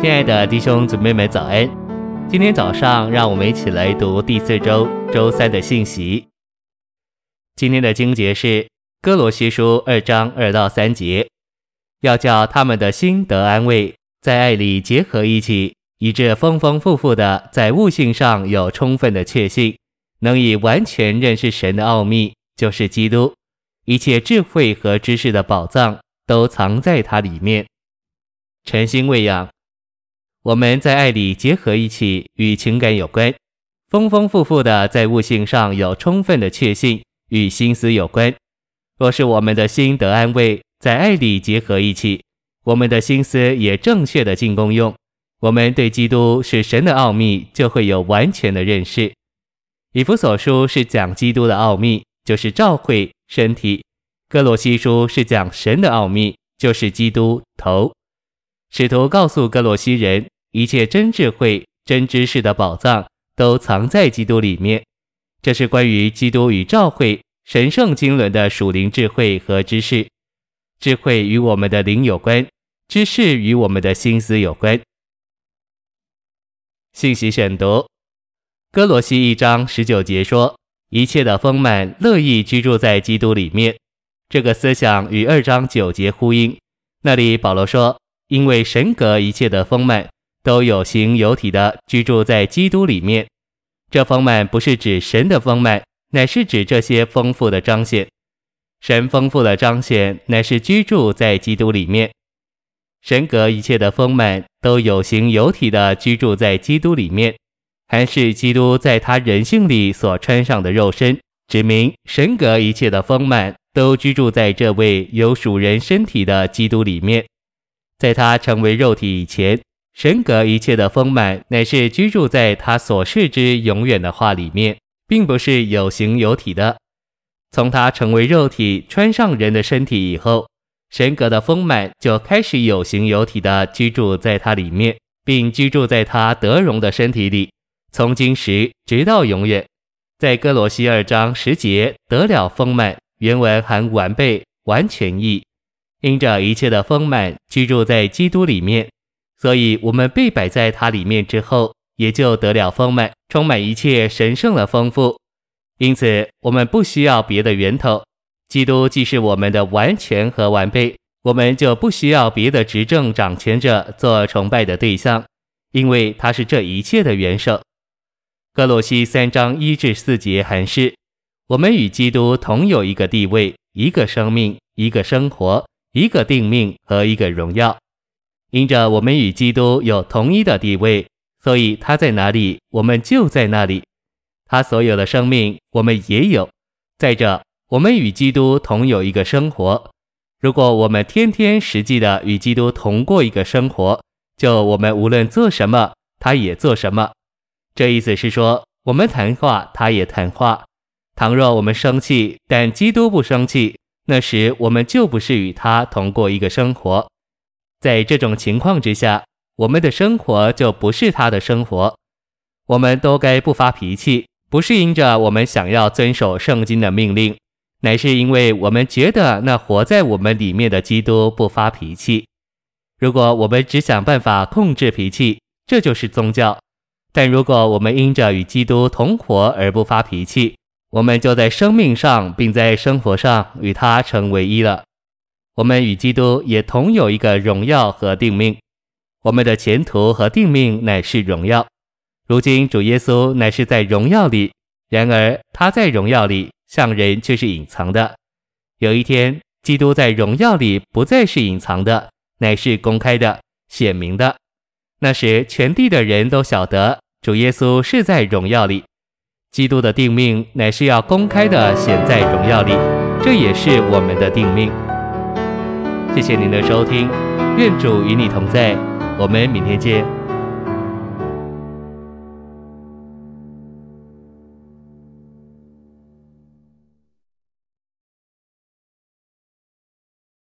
亲爱的弟兄姊妹们，早安！今天早上，让我们一起来读第四周周三的信息。今天的经节是哥罗西书二章二到三节，要叫他们的心得安慰，在爱里结合一起，以致丰丰富富的在悟性上有充分的确信，能以完全认识神的奥秘，就是基督，一切智慧和知识的宝藏都藏在它里面。诚心喂养。我们在爱里结合一起，与情感有关；丰丰富富的在悟性上有充分的确信，与心思有关。若是我们的心得安慰，在爱里结合一起，我们的心思也正确的进功用，我们对基督是神的奥秘就会有完全的认识。以弗所书是讲基督的奥秘，就是教会身体；歌罗西书是讲神的奥秘，就是基督头。使徒告诉歌罗西人，一切真智慧、真知识的宝藏都藏在基督里面。这是关于基督与教会神圣经纶的属灵智慧和知识。智慧与我们的灵有关，知识与我们的心思有关。信息选读：哥罗西一章十九节说，一切的丰满乐意居住在基督里面。这个思想与二章九节呼应。那里保罗说。因为神格一切的丰满都有形有体的居住在基督里面，这丰满不是指神的丰满，乃是指这些丰富的彰显。神丰富的彰显乃是居住在基督里面。神格一切的丰满都有形有体的居住在基督里面，还是基督在他人性里所穿上的肉身，指明神格一切的丰满都居住在这位有属人身体的基督里面。在他成为肉体以前，神格一切的丰满乃是居住在他所示之永远的话里面，并不是有形有体的。从他成为肉体，穿上人的身体以后，神格的丰满就开始有形有体的居住在他里面，并居住在他得荣的身体里，从今时直到永远。在哥罗西二章十节得了丰满，原文含完备、完全意。因着一切的丰满居住在基督里面，所以我们被摆在他里面之后，也就得了丰满，充满一切神圣的丰富。因此，我们不需要别的源头。基督既是我们的完全和完备，我们就不需要别的执政掌权者做崇拜的对象，因为他是这一切的元首。格罗西三章一至四节函示，我们与基督同有一个地位，一个生命，一个生活。一个定命和一个荣耀，因着我们与基督有同一的地位，所以他在哪里，我们就在那里。他所有的生命，我们也有。再者，我们与基督同有一个生活。如果我们天天实际的与基督同过一个生活，就我们无论做什么，他也做什么。这意思是说，我们谈话，他也谈话。倘若我们生气，但基督不生气。那时我们就不是与他同过一个生活，在这种情况之下，我们的生活就不是他的生活。我们都该不发脾气，不是因着我们想要遵守圣经的命令，乃是因为我们觉得那活在我们里面的基督不发脾气。如果我们只想办法控制脾气，这就是宗教；但如果我们因着与基督同活而不发脾气，我们就在生命上，并在生活上与他成为一了。我们与基督也同有一个荣耀和定命。我们的前途和定命乃是荣耀。如今主耶稣乃是在荣耀里，然而他在荣耀里，向人却是隐藏的。有一天，基督在荣耀里不再是隐藏的，乃是公开的、显明的。那时，全地的人都晓得主耶稣是在荣耀里。基督的定命乃是要公开的显在荣耀里，这也是我们的定命。谢谢您的收听，愿主与你同在，我们明天见。